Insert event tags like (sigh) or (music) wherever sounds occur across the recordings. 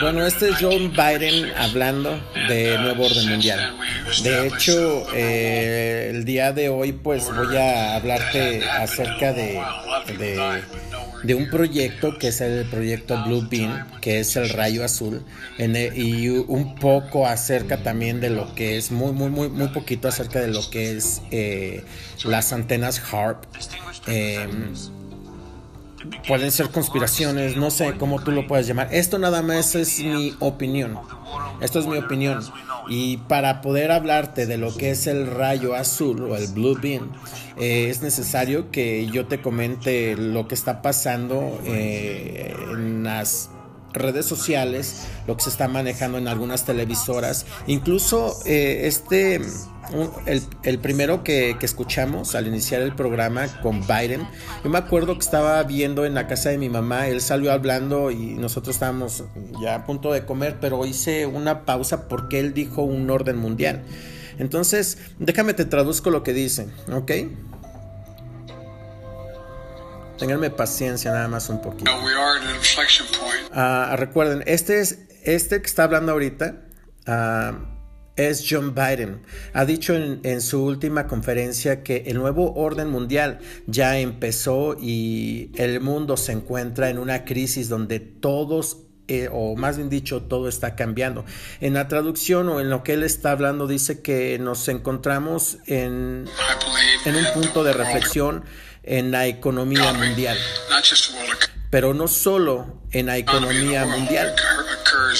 Bueno, este es John Biden hablando de uh, nuevo orden mundial. De hecho, eh, el día de hoy pues voy a hablarte acerca de, de, un proyecto que es el proyecto Blue Beam, que es el rayo azul, y un poco acerca también de lo que es, muy, muy, muy, muy poquito acerca de lo que es eh, las antenas HARP. Eh, pueden ser conspiraciones, no sé cómo tú lo puedes llamar. Esto nada más es mi opinión. Esto es mi opinión. Y para poder hablarte de lo que es el rayo azul o el blue beam, eh, es necesario que yo te comente lo que está pasando eh, en las redes sociales, lo que se está manejando en algunas televisoras, incluso eh, este el, primero que, escuchamos al iniciar el programa con Biden, yo me acuerdo que estaba viendo en la casa de mi mamá, él salió hablando y nosotros estábamos ya a punto de comer, pero hice una pausa porque él dijo un orden mundial. Entonces, déjame te traduzco lo que dice, ¿ok? Ténganme paciencia nada más un poquito. Ah, recuerden, este es este que está hablando ahorita. Uh, es John Biden. Ha dicho en, su última conferencia que el nuevo orden mundial ya empezó y el mundo se encuentra en una crisis donde todos eh, o más bien dicho, todo está cambiando. En la traducción o en lo que él está hablando dice que nos encontramos en, en un punto de reflexión en la economía mundial. Pero no solo en la economía mundial.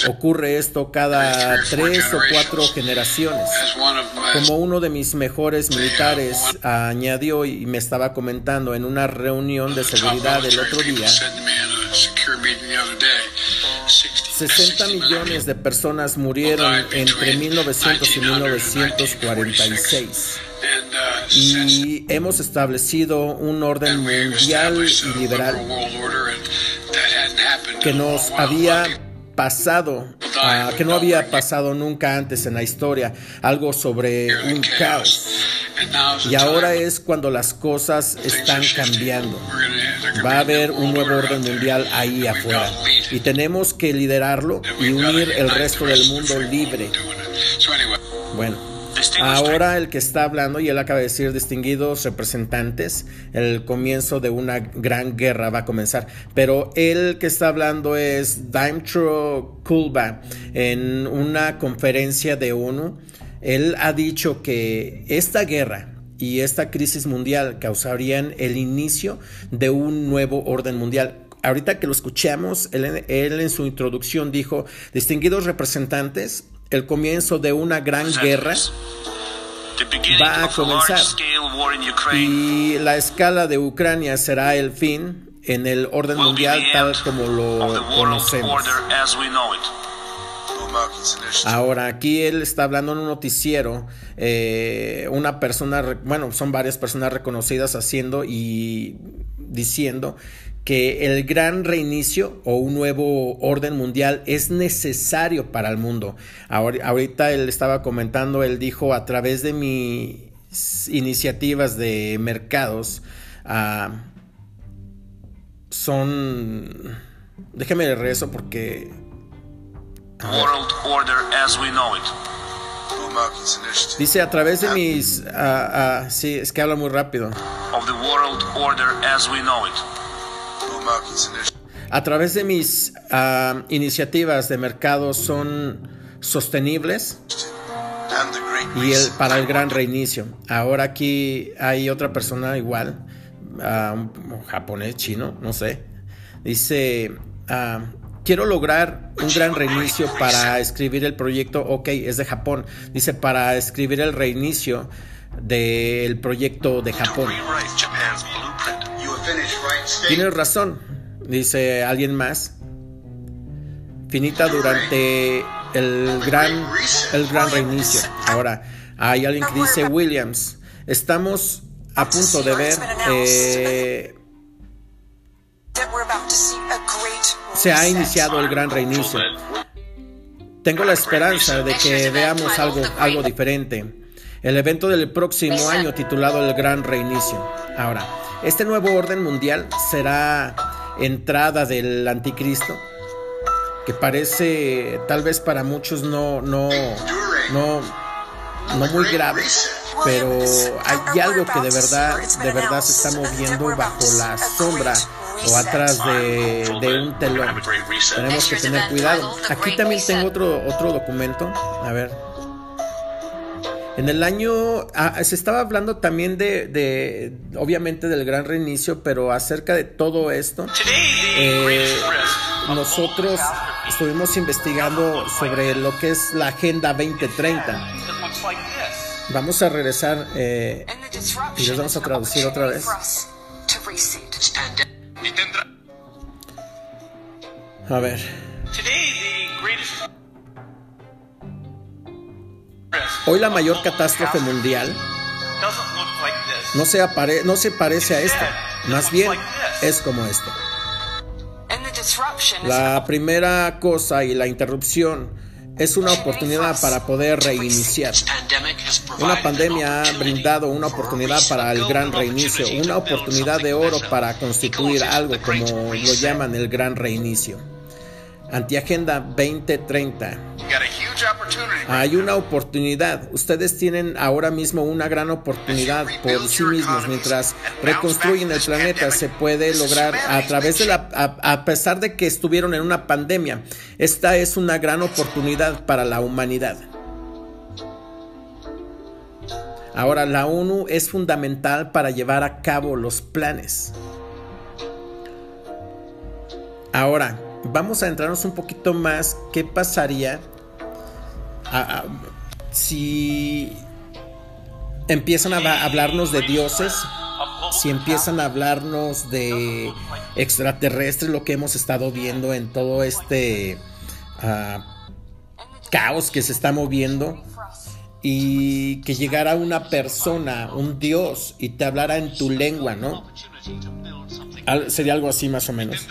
Ocurre esto cada tres o cuatro generaciones. Como uno de mis mejores militares añadió y me estaba comentando en una reunión de seguridad el otro día, 60 millones de personas murieron entre 1900 y 1946 y hemos establecido un orden mundial y liberal que nos había pasado, ah, que no había pasado nunca antes en la historia, algo sobre un caos. Y ahora es cuando las cosas están cambiando. Va a haber un nuevo orden mundial ahí afuera. Y tenemos que liderarlo y unir el resto del mundo libre. Bueno. Ahora el que está hablando, y él acaba de decir distinguidos representantes, el comienzo de una gran guerra va a comenzar. Pero el que está hablando es Dimitro Kulba en una conferencia de ONU. Él ha dicho que esta guerra y esta crisis mundial causarían el inicio de un nuevo orden mundial ahorita que lo escuchamos, él, en su introducción dijo, distinguidos representantes, el comienzo de una gran guerra va a comenzar. y la escala de Ucrania será el fin en el orden mundial tal como lo conocemos. Ahora, aquí él está hablando en un noticiero, eh, una persona, bueno, son varias personas reconocidas haciendo y diciendo que el gran reinicio o un nuevo orden mundial es necesario para el mundo. ahorita él estaba comentando, él dijo, a través de mis iniciativas de mercados, ah, son... Déjeme rezo porque... Dice a través de mis... Ah, sí, es que habla muy rápido. A través de mis ah, iniciativas de mercado son sostenibles y el, para el gran reinicio. Ahora aquí hay otra persona igual, un japonés, chino, no sé. Dice, ah, quiero lograr un gran reinicio para escribir el proyecto, ok, es de Japón. Dice, para escribir el reinicio del proyecto de Japón. Tienes razón, dice alguien más. Finita durante el gran, el gran reinicio. Ahora, hay alguien que dice Williams. Estamos a punto de ver. Eh, se ha iniciado el gran reinicio. Tengo la esperanza de que veamos algo, algo diferente. El evento del próximo año titulado El Gran Reinicio. Ahora, este nuevo orden mundial será entrada del anticristo, que parece tal vez para muchos no, no, no, no muy grave, pero hay algo que de verdad, de verdad se está moviendo bajo la sombra o atrás de, de, un telón. Tenemos que tener cuidado. Aquí también tengo otro, otro documento. A ver. En el año, ah, se estaba hablando también de, obviamente del gran reinicio, pero acerca de todo esto, eh, nosotros estuvimos investigando sobre lo que es la Agenda 2030. Vamos a regresar eh, y les vamos a traducir otra vez. A ver. Hoy la mayor catástrofe mundial no se, no se parece a esta, más bien es como esta. La primera cosa y la interrupción es una oportunidad para poder reiniciar. Una pandemia ha brindado una oportunidad para el gran reinicio, una oportunidad de oro para constituir algo como lo llaman el gran reinicio. Antiagenda 2030. Hay una oportunidad. Ustedes tienen ahora mismo una gran oportunidad por sí mismos. Mientras reconstruyen el planeta, se puede lograr a través de la... A, pesar de que estuvieron en una pandemia, esta es una gran oportunidad para la humanidad. Ahora, la ONU es fundamental para llevar a cabo los planes. Ahora, vamos a entrarnos un poquito más. ¿Qué pasaría si empiezan a hablarnos de dioses? Si empiezan a hablarnos de extraterrestres, lo que hemos estado viendo en todo este ah, caos que se está moviendo, y que llegara una persona, un dios, y te hablara en tu lengua, ¿no? Sería algo así más o menos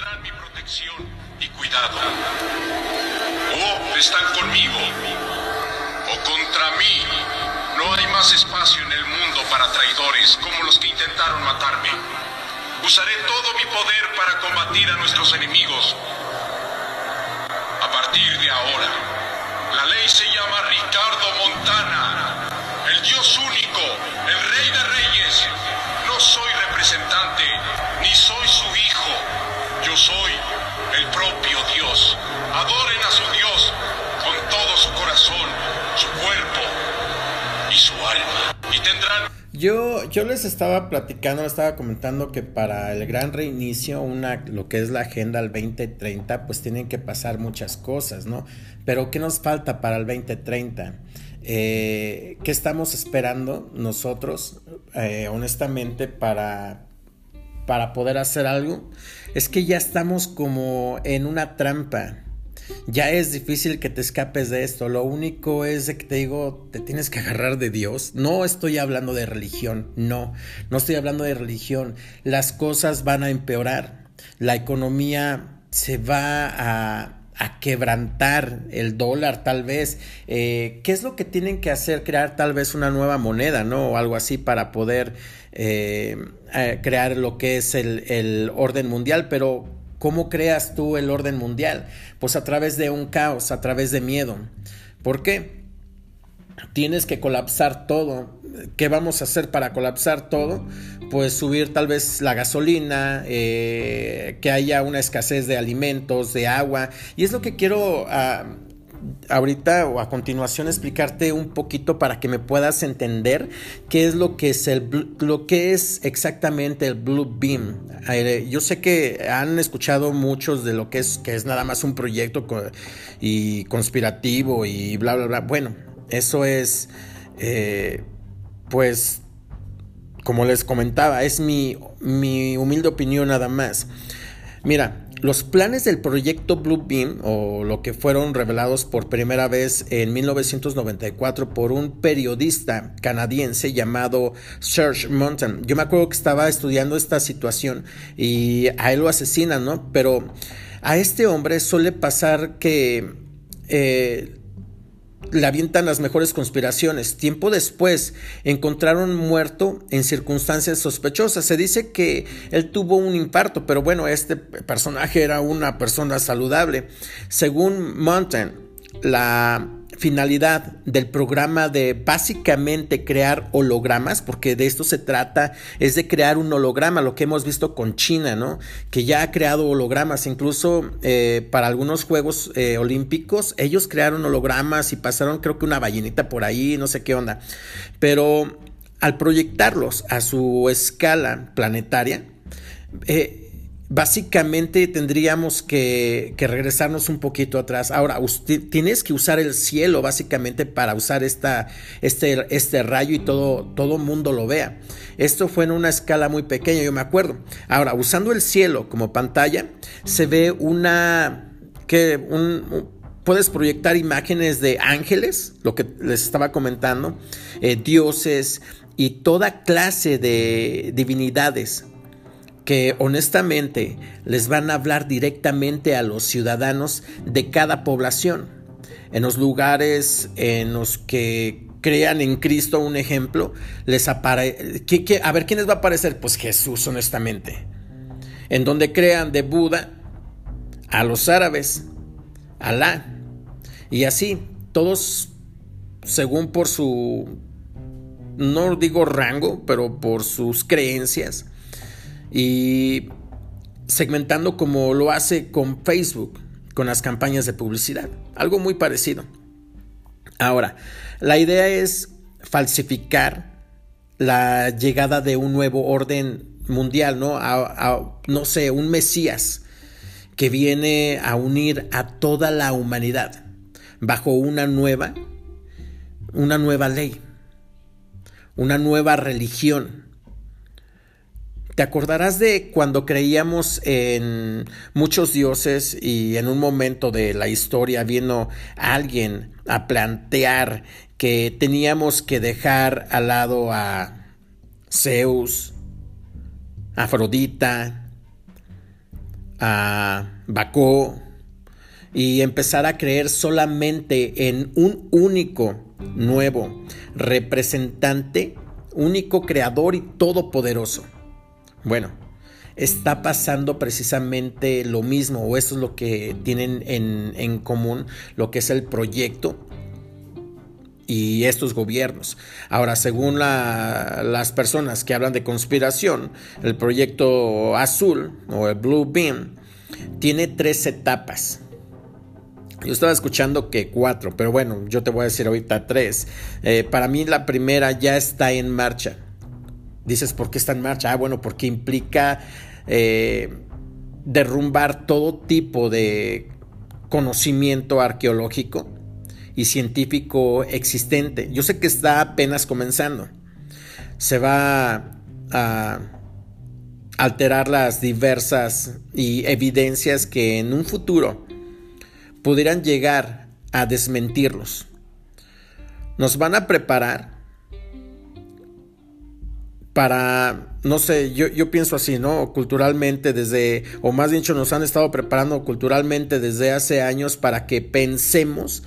O están conmigo o contra mí. No hay más espacio en el mundo para traidores como los que intentaron matarme. Usaré todo mi poder para combatir a nuestros enemigos. A partir de ahora, la ley se llama Ricardo Montana, el Dios único, el Rey de Reyes. No soy representante, ni soy su Adoren a su Dios con todo su corazón, su cuerpo y su alma. Y tendrán... Yo, yo les estaba platicando, les estaba comentando que para el gran reinicio, una, lo que es la agenda al 2030, pues tienen que pasar muchas cosas, ¿no? Pero ¿qué nos falta para el 2030? Eh, ¿Qué estamos esperando nosotros, eh, honestamente, para, para poder hacer algo, es que ya estamos como en una trampa. Ya es difícil que te escapes de esto. Lo único es de que te digo, te tienes que agarrar de Dios. No estoy hablando de religión, no. No estoy hablando de religión. Las cosas van a empeorar. La economía se va a, quebrantar el dólar tal vez. Eh, ¿Qué es lo que tienen que hacer? Crear tal vez una nueva moneda, ¿no? O algo así para poder eh, crear lo que es el, orden mundial, pero ¿cómo creas tú el orden mundial? Pues a través de un caos, a través de miedo. ¿Por qué? Tienes que colapsar todo. ¿Qué vamos a hacer para colapsar todo? Pues subir tal vez la gasolina, eh, que haya una escasez de alimentos, de agua. Y es lo que quiero ah, ahorita o a continuación explicarte un poquito para que me puedas entender qué es lo que es el lo que es exactamente el Blue Beam. Eh, yo sé que han escuchado muchos de lo que es que es nada más un proyecto y conspirativo y bla bla bla. Bueno, eso es eh, pues como les comentaba, es mi, mi humilde opinión nada más. Mira, los planes del proyecto Blue Beam, o lo que fueron revelados por primera vez en 1994 por un periodista canadiense llamado Serge Mountain. Yo me acuerdo que estaba estudiando esta situación y a él lo asesinan, ¿no? Pero a este hombre suele pasar que eh, le avientan las mejores conspiraciones. Tiempo después encontraron muerto en circunstancias sospechosas. Se dice que él tuvo un infarto, pero bueno, este personaje era una persona saludable. Según Mountain, la finalidad del programa de básicamente crear hologramas, porque de esto se trata, es de crear un holograma, lo que hemos visto con China, ¿no? Que ya ha creado hologramas, incluso eh, para algunos Juegos eh, Olímpicos, ellos crearon hologramas y pasaron creo que una ballenita por ahí, no sé qué onda, pero al proyectarlos a su escala planetaria, eh, Básicamente tendríamos que, regresarnos un poquito atrás. Ahora, tienes que usar el cielo básicamente para usar esta, este, este rayo y todo, todo mundo lo vea. Esto fue en una escala muy pequeña, yo me acuerdo. Ahora, usando el cielo como pantalla, se ve una... que un, puedes proyectar imágenes de ángeles, lo que les estaba comentando, eh, dioses y toda clase de divinidades que honestamente les van a hablar directamente a los ciudadanos de cada población. En los lugares en los que crean en Cristo un ejemplo, les aparece... A ver, ¿quién les va a aparecer? Pues Jesús, honestamente. En donde crean de Buda, a los árabes, Alá. Y así, todos según por su, no digo rango, pero por sus creencias y segmentando como lo hace con Facebook, con las campañas de publicidad. Algo muy parecido. Ahora, la idea es falsificar la llegada de un nuevo orden mundial, ¿no? A, no sé, un Mesías que viene a unir a toda la humanidad bajo una nueva, una nueva ley, una nueva religión te acordarás de cuando creíamos en muchos dioses y en un momento de la historia vino alguien a plantear que teníamos que dejar al lado a Zeus, Afrodita, a Bacó y empezar a creer solamente en un único nuevo representante, único creador y todopoderoso. Bueno, está pasando precisamente lo mismo, o eso es lo que tienen en, común, lo que es el proyecto y estos gobiernos. Ahora, según las personas que hablan de conspiración, el proyecto azul o el Blue Beam tiene tres etapas. Yo estaba escuchando que cuatro, pero bueno, yo te voy a decir ahorita tres. Eh, para mí la primera ya está en marcha. Dices, ¿por qué está en marcha? Ah, bueno, porque implica eh, derrumbar todo tipo de conocimiento arqueológico y científico existente. Yo sé que está apenas comenzando. Se va a alterar las diversas y evidencias que en un futuro pudieran llegar a desmentirlos. Nos van a preparar para, no sé, yo, pienso así, ¿no? Culturalmente desde, o más dicho, nos han estado preparando culturalmente desde hace años para que pensemos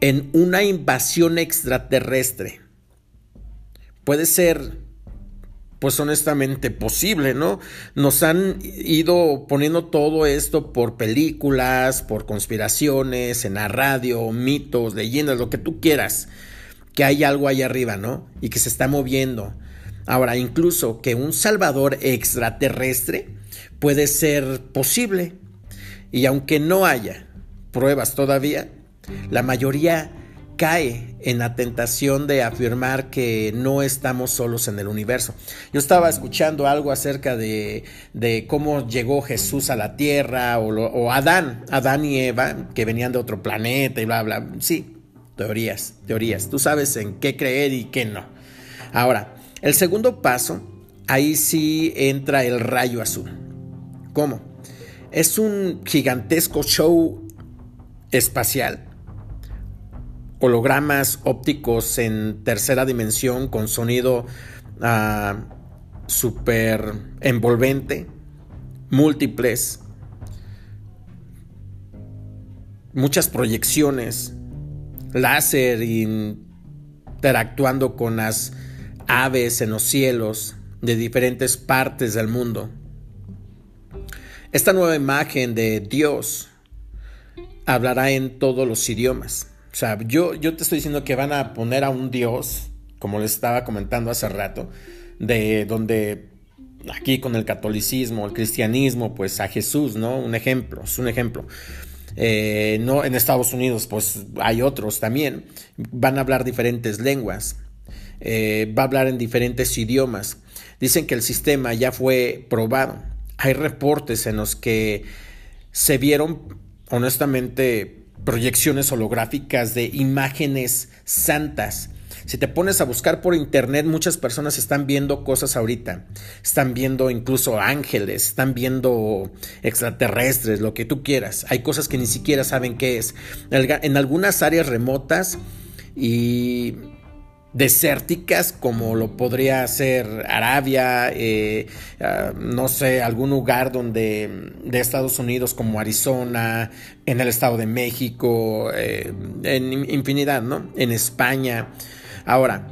en una invasión extraterrestre. Puede ser, pues honestamente, posible, ¿no? Nos han ido poniendo todo esto por películas, por conspiraciones, en la radio, mitos, leyendas, lo que tú quieras, que hay algo ahí arriba, ¿no? Y que se está moviendo Ahora, incluso que un salvador extraterrestre puede ser posible. Y aunque no haya pruebas todavía, la mayoría cae en la tentación de afirmar que no estamos solos en el universo. Yo estaba escuchando algo acerca de, cómo llegó Jesús a la tierra o, o, Adán, Adán y Eva, que venían de otro planeta y bla, bla. Sí, teorías, teorías. Tú sabes en qué creer y qué no. Ahora, el segundo paso, ahí sí entra el rayo azul. ¿Cómo? Es un gigantesco show espacial. Hologramas ópticos en tercera dimensión con sonido ah, súper envolvente, múltiples, muchas proyecciones, láser interactuando con las aves en los cielos de diferentes partes del mundo. Esta nueva imagen de Dios hablará en todos los idiomas. O sea, yo, yo te estoy diciendo que van a poner a un Dios, como les estaba comentando hace rato, de donde aquí con el catolicismo, el cristianismo, pues a Jesús, ¿no? Un ejemplo, es un ejemplo. Eh, no, en Estados Unidos, pues hay otros también. Van a hablar diferentes lenguas. Eh, va a hablar en diferentes idiomas. Dicen que el sistema ya fue probado. Hay reportes en los que se vieron, honestamente, proyecciones holográficas de imágenes santas si te pones a buscar por internet, muchas personas están viendo cosas ahorita. Están viendo incluso ángeles, están viendo extraterrestres, lo que tú quieras. Hay cosas que ni siquiera saben qué es. En algunas áreas remotas y desérticas como lo podría ser Arabia, eh, ah, no sé, algún lugar donde de Estados Unidos como Arizona, en el Estado de México, eh, en infinidad, ¿no? En España. Ahora,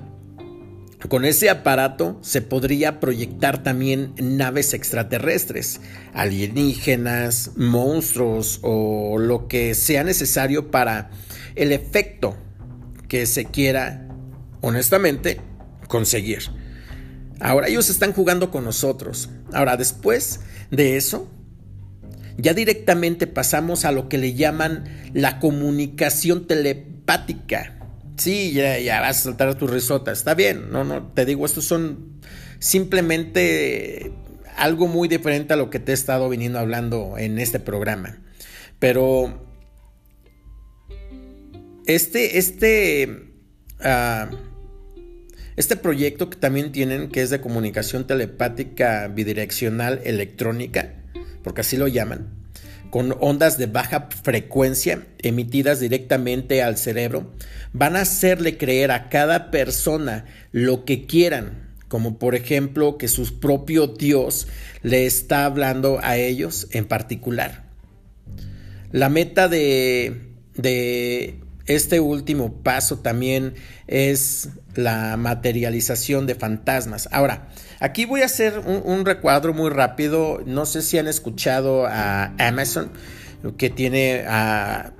con ese aparato se podría proyectar también naves extraterrestres, alienígenas, monstruos o lo que sea necesario para el efecto que se quiera, honestamente, conseguir. Ahora ellos están jugando con nosotros. Ahora, después de eso, ya directamente pasamos a lo que le llaman la comunicación telepática. Sí, ya, ya vas a saltar a tu risota. Está bien, no, no, te digo, estos son simplemente algo muy diferente a lo que te he estado viniendo hablando en este programa. Pero este, este, uh, este proyecto que también tienen, que es de comunicación telepática bidireccional electrónica, porque así lo llaman, con ondas de baja frecuencia emitidas directamente al cerebro, van a hacerle creer a cada persona lo que quieran, como por ejemplo que su propio Dios le está hablando a ellos en particular. La meta de, de este último paso también es la materialización de fantasmas. Ahora, aquí voy a hacer un, recuadro muy rápido. No sé si han escuchado a Amazon, que tiene a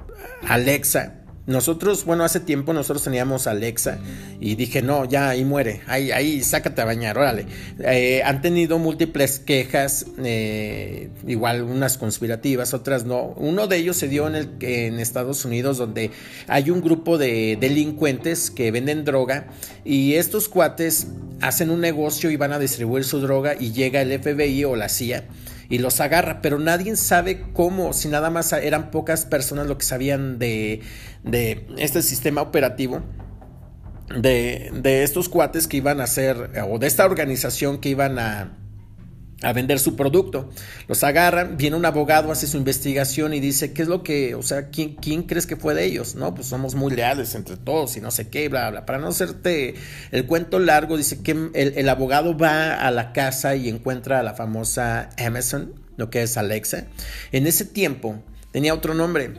Alexa. Nosotros, bueno, hace tiempo nosotros teníamos Alexa y dije, no, ya ahí muere, ahí, ahí, sácate a bañar, órale. Eh, han tenido múltiples quejas, eh, igual unas conspirativas, otras no. Uno de ellos se dio en, el, en Estados Unidos donde hay un grupo de delincuentes que venden droga y estos cuates hacen un negocio y van a distribuir su droga y llega el FBI o la CIA y los agarra, pero nadie sabe cómo, si nada más eran pocas personas lo que sabían de, de este sistema operativo. De, de estos cuates que iban a hacer, o de esta organización que iban a, a vender su producto. Los agarran, viene un abogado, hace su investigación y dice, ¿qué es lo que, o sea, quién, quién crees que fue de ellos? No, pues somos muy leales entre todos y no sé qué, bla, bla. Para no hacerte el cuento largo, dice que el, el abogado va a la casa y encuentra a la famosa Amazon, lo que es Alexa. En ese tiempo tenía otro nombre,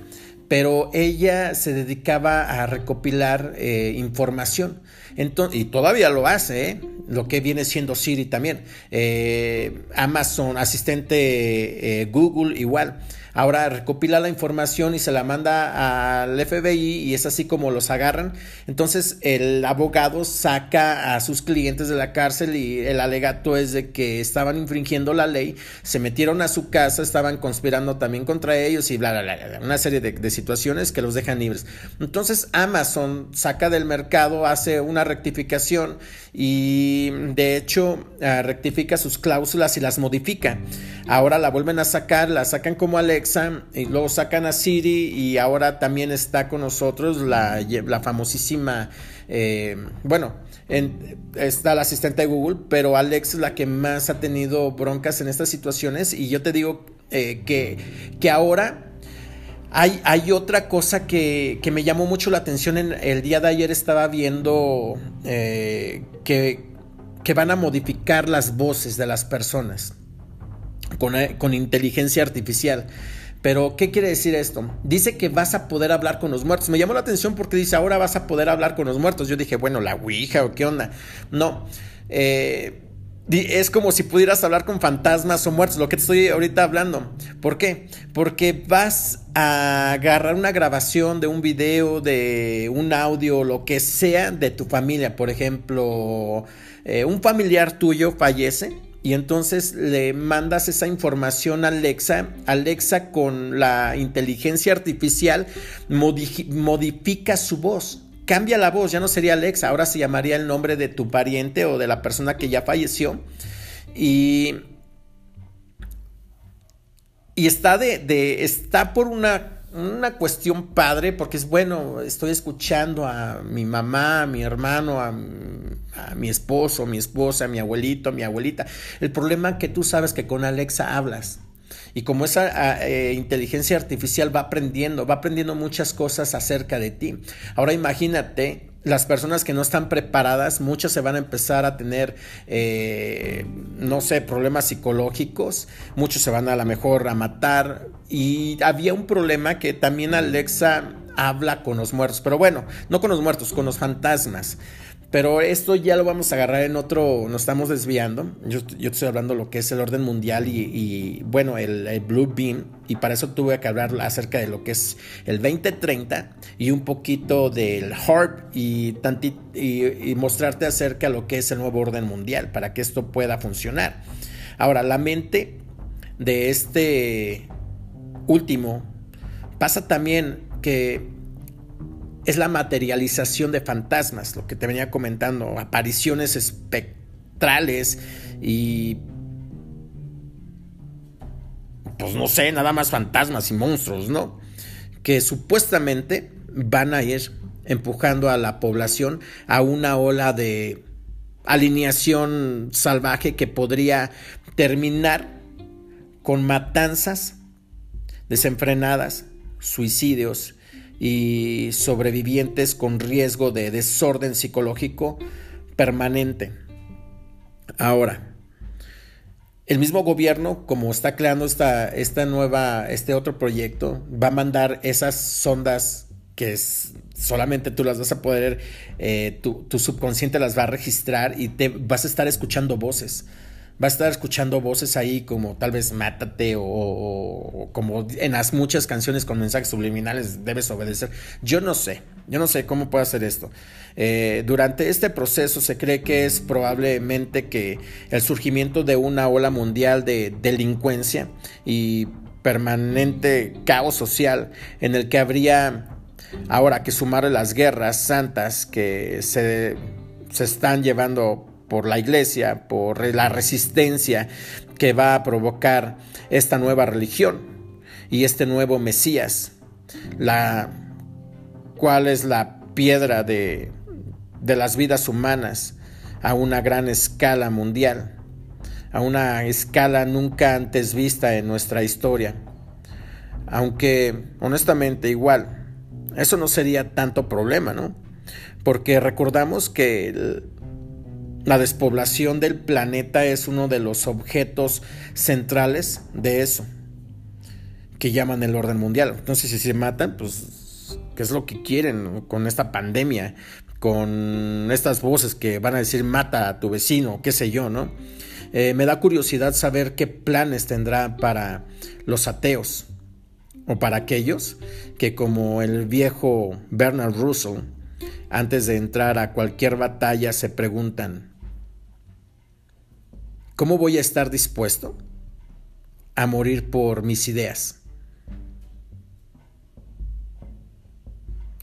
pero ella se dedicaba a recopilar eh, información. Entonces, y todavía lo hace, ¿eh? lo que viene siendo Siri también. Eh, Amazon, asistente Google, igual. Ahora recopila la información y se la manda al FBI y es así como los agarran. Entonces el abogado saca a sus clientes de la cárcel y el alegato es de que estaban infringiendo la ley, se metieron a su casa, estaban conspirando también contra ellos y bla, bla, bla, una serie de, situaciones que los dejan libres. Entonces Amazon saca del mercado, hace una rectificación y de hecho ah, rectifica sus cláusulas y las modifica. Ahora la vuelven a sacar, la sacan como Alex y luego sacan a Siri y ahora también está con nosotros la, famosísima, eh, bueno, está la asistente de Google, pero Alex es la que más ha tenido broncas en estas situaciones y yo te digo eh, que, que ahora... Hay, otra cosa que, me llamó mucho la atención. En, el día de ayer estaba viendo eh, que, que, van a modificar las voces de las personas con, con inteligencia artificial Pero, ¿qué quiere decir esto? Dice que vas a poder hablar con los muertos. Me llamó la atención porque dice, ahora vas a poder hablar con los muertos. Yo dije, bueno, la Ouija o qué onda. No. Eh, es como si pudieras hablar con fantasmas o muertos, lo que te estoy ahorita hablando. ¿Por qué? Porque vas a agarrar una grabación de un video, de un audio, lo que sea de tu familia. Por ejemplo, eh, un familiar tuyo fallece y entonces le mandas esa información a Alexa. Alexa con la inteligencia artificial modifica su voz cambia la voz, ya no sería Alexa, ahora se llamaría el nombre de tu pariente o de la persona que ya falleció. Y, y está de, está por una, una cuestión padre, porque es bueno, estoy escuchando a mi mamá, a mi hermano, a, a mi esposo, a mi esposa, a mi abuelito, a mi abuelita. El problema es que tú sabes que con Alexa hablas. Y como esa ah, eh, inteligencia artificial va aprendiendo, va aprendiendo muchas cosas acerca de ti. Ahora imagínate las personas que no están preparadas, muchas se van a empezar a tener, eh, no sé, problemas psicológicos, muchos se van a lo mejor a matar. Y había un problema que también Alexa habla con los muertos, pero bueno, no con los muertos, con los fantasmas. Pero esto ya lo vamos a agarrar en otro, nos estamos desviando. Yo, yo estoy hablando lo que es el orden mundial y, bueno, el, Blue Beam. Y para eso tuve que hablar acerca de lo que es el 2030 y un poquito del HARP y, y, mostrarte acerca de lo que es el nuevo orden mundial para que esto pueda funcionar. Ahora, la mente de este último pasa también que es la materialización de fantasmas, lo que te venía comentando, apariciones espectrales y... Pues no sé, nada más fantasmas y monstruos, ¿no? Que supuestamente van a ir empujando a la población a una ola de alineación salvaje que podría terminar con matanzas desenfrenadas, suicidios y sobrevivientes con riesgo de desorden psicológico permanente. Ahora, el mismo gobierno, como está creando esta, esta nueva, este otro proyecto, va a mandar esas sondas que solamente tú las vas a poder, eh, tu, tu, subconsciente las va a registrar y te vas a estar escuchando voces va a estar escuchando voces ahí como tal vez mátate o, como en las muchas canciones con mensajes subliminales debes obedecer. Yo no sé, yo no sé cómo puede hacer esto. Eh, durante este proceso se cree que es probablemente que el surgimiento de una ola mundial de delincuencia y permanente caos social en el que habría ahora que sumar las guerras santas que se, se están llevando por la iglesia, por la resistencia que va a provocar esta nueva religión y este nuevo Mesías, la cual es la piedra de, de las vidas humanas a una gran escala mundial, a una escala nunca antes vista en nuestra historia. Aunque honestamente igual, eso no sería tanto problema, ¿no? Porque recordamos que la despoblación del planeta es uno de los objetos centrales de eso, que llaman el orden mundial. Entonces, si se matan, pues, ¿qué es lo que quieren con esta pandemia? Con estas voces que van a decir mata a tu vecino, qué sé yo, ¿no? Eh, me da curiosidad saber qué planes tendrá para los ateos o para aquellos que como el viejo Bernard Russell, antes de entrar a cualquier batalla se preguntan, ¿Cómo voy a estar dispuesto a morir por mis ideas?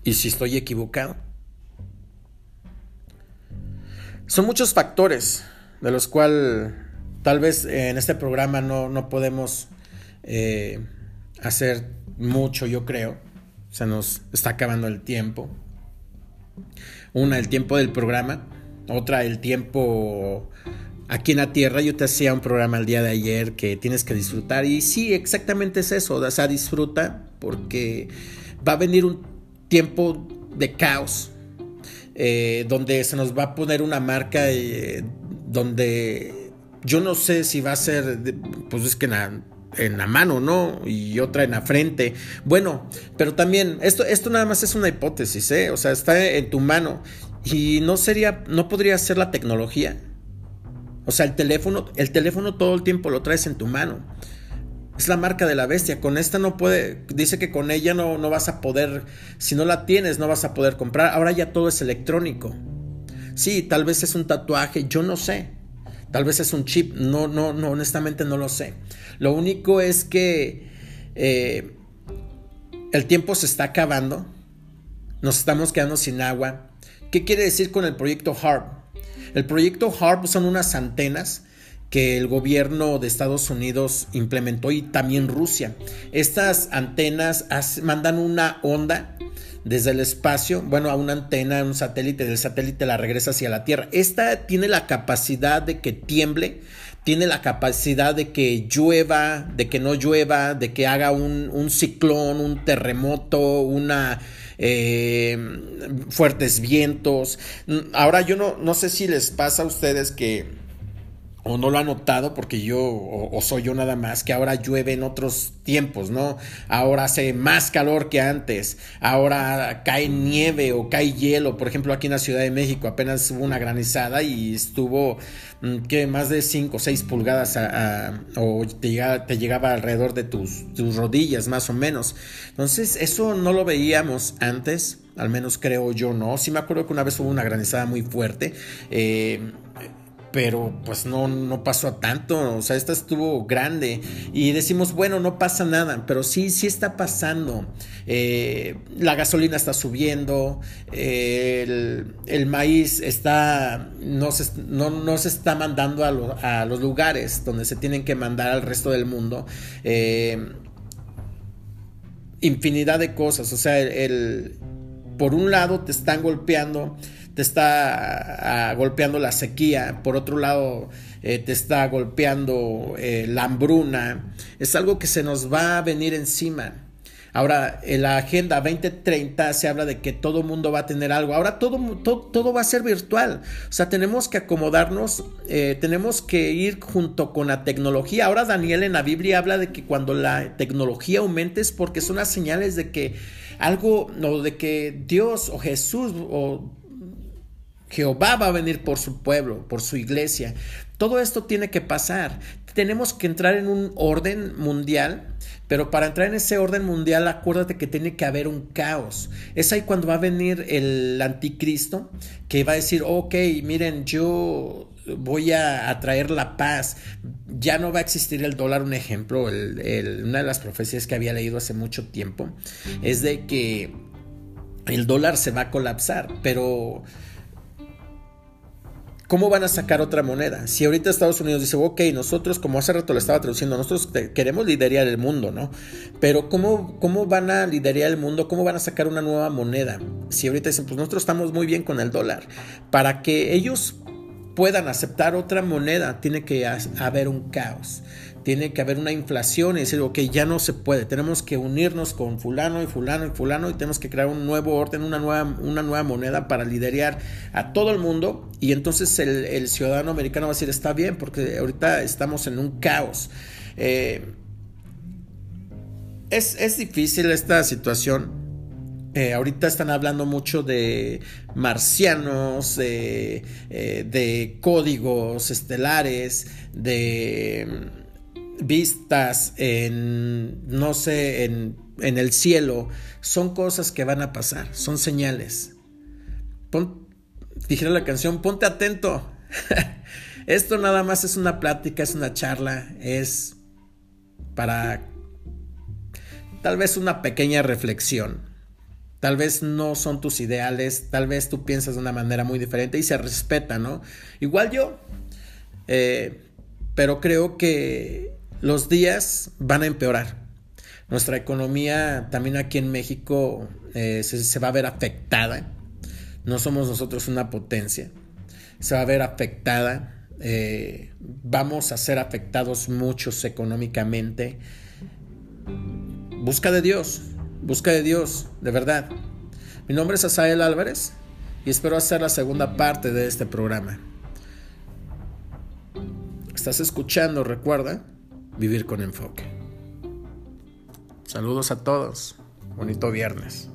¿Y si estoy equivocado? Son muchos factores de los cuales tal vez en este programa no, podemos eh, hacer mucho, yo creo. Se nos está acabando el tiempo. Una, el tiempo del programa. Otra, el tiempo aquí en la Tierra. Yo te hacía un programa el día de ayer que tienes que disfrutar. Y sí, exactamente es eso. O sea, disfruta porque va a venir un tiempo de caos. Eh, donde se nos va a poner una marca eh, donde yo no sé si va a ser, pues es que en la mano, ¿no? Y otra en la frente. Bueno, pero también, esto, esto nada más es una hipótesis, ¿eh? O sea, está en tu mano. Y no sería, no podría ser la tecnología. O sea, el teléfono, el teléfono todo el tiempo lo traes en tu mano. Es la marca de la bestia. Con esta no puede, dice que con ella no, no vas a poder, si no la tienes, no vas a poder comprar. Ahora ya todo es electrónico. Sí, tal vez es un tatuaje, yo no sé. Tal vez es un chip, no, no, no, honestamente no lo sé. Lo único es que eh, el tiempo se está acabando, nos estamos quedando sin agua. ¿Qué quiere decir con el proyecto HARP? El proyecto HARP son unas antenas que el gobierno de Estados Unidos implementó y también Rusia. Estas antenas mandan una onda desde el espacio, bueno, a una antena, a un satélite, del satélite la regresa hacia la Tierra. Esta tiene la capacidad de que tiemble, tiene la capacidad de que llueva, de que no llueva, de que haga un, ciclón, un terremoto, una... Eh, fuertes vientos. Ahora yo no, no sé si les pasa a ustedes que o no lo ha notado porque yo o, soy yo nada más que ahora llueve en otros tiempos, ¿no? Ahora hace más calor que antes, ahora cae nieve o cae hielo, por ejemplo aquí en la Ciudad de México apenas hubo una granizada y estuvo mm, que más de 5 o 6 pulgadas o te llegaba, te llegaba, alrededor de tus, tus rodillas más o menos. Entonces eso no lo veíamos antes, al menos creo yo, ¿no? Sí me acuerdo que una vez hubo una granizada muy fuerte. Eh, pero pues no, no pasó a tanto, o sea, esta estuvo grande y decimos, bueno, no pasa nada, pero sí, sí está pasando. Eh, la gasolina está subiendo, el, maíz está, no se, no, se está mandando a, los lugares donde se tienen que mandar al resto del mundo. Eh, infinidad de cosas, o sea, el, por un lado te están golpeando te está golpeando la sequía, por otro lado eh, te está golpeando eh, la hambruna, es algo que se nos va a venir encima. Ahora, en la Agenda 2030 se habla de que todo mundo va a tener algo. Ahora todo, todo, va a ser virtual. O sea, tenemos que acomodarnos, eh, tenemos que ir junto con la tecnología. Ahora Daniel en la Biblia habla de que cuando la tecnología aumente es porque son las señales de que algo, o de que Dios o Jesús o Jehová va a venir por su pueblo, por su iglesia. Todo esto tiene que pasar. Tenemos que entrar en un orden mundial, pero para entrar en ese orden mundial, acuérdate que tiene que haber un caos. Es ahí cuando va a venir el anticristo, que va a decir, ok, miren, yo voy a, traer la paz. Ya no va a existir el dólar. Un ejemplo, una de las profecías que había leído hace mucho tiempo, es de que el dólar se va a colapsar, pero ¿Cómo van a sacar otra moneda? Si ahorita Estados Unidos dice, ok, nosotros, como hace rato le estaba traduciendo, nosotros queremos liderar el mundo, ¿no? Pero ¿cómo, ¿cómo van a liderar el mundo? ¿Cómo van a sacar una nueva moneda? Si ahorita dicen, pues nosotros estamos muy bien con el dólar. Para que ellos puedan aceptar otra moneda, tiene que haber un caos tiene que haber una inflación y decir, ok, ya no se puede, tenemos que unirnos con fulano y fulano y fulano y tenemos que crear un nuevo orden, una nueva, una nueva moneda para liderar a todo el mundo y entonces el, ciudadano americano va a decir, está bien, porque ahorita estamos en un caos. Eh, es, difícil esta situación. Eh, ahorita están hablando mucho de marcianos, eh, de códigos estelares, de vistas en, no sé, en, en, el cielo, son cosas que van a pasar, son señales. Pon, dijera la canción, ponte atento. (laughs) Esto nada más es una plática, es una charla, es para tal vez una pequeña reflexión. Tal vez no son tus ideales, tal vez tú piensas de una manera muy diferente y se respeta, ¿no? Igual yo, eh, pero creo que los días van a empeorar. Nuestra economía también aquí en México eh, se, va a ver afectada. No somos nosotros una potencia. Se va a ver afectada. Eh, vamos a ser afectados muchos económicamente. Busca de Dios. Busca de Dios, de verdad. Mi nombre es Asael Álvarez y espero hacer la segunda parte de este programa. Estás escuchando, recuerda, vivir con enfoque. Saludos a todos. Bonito viernes.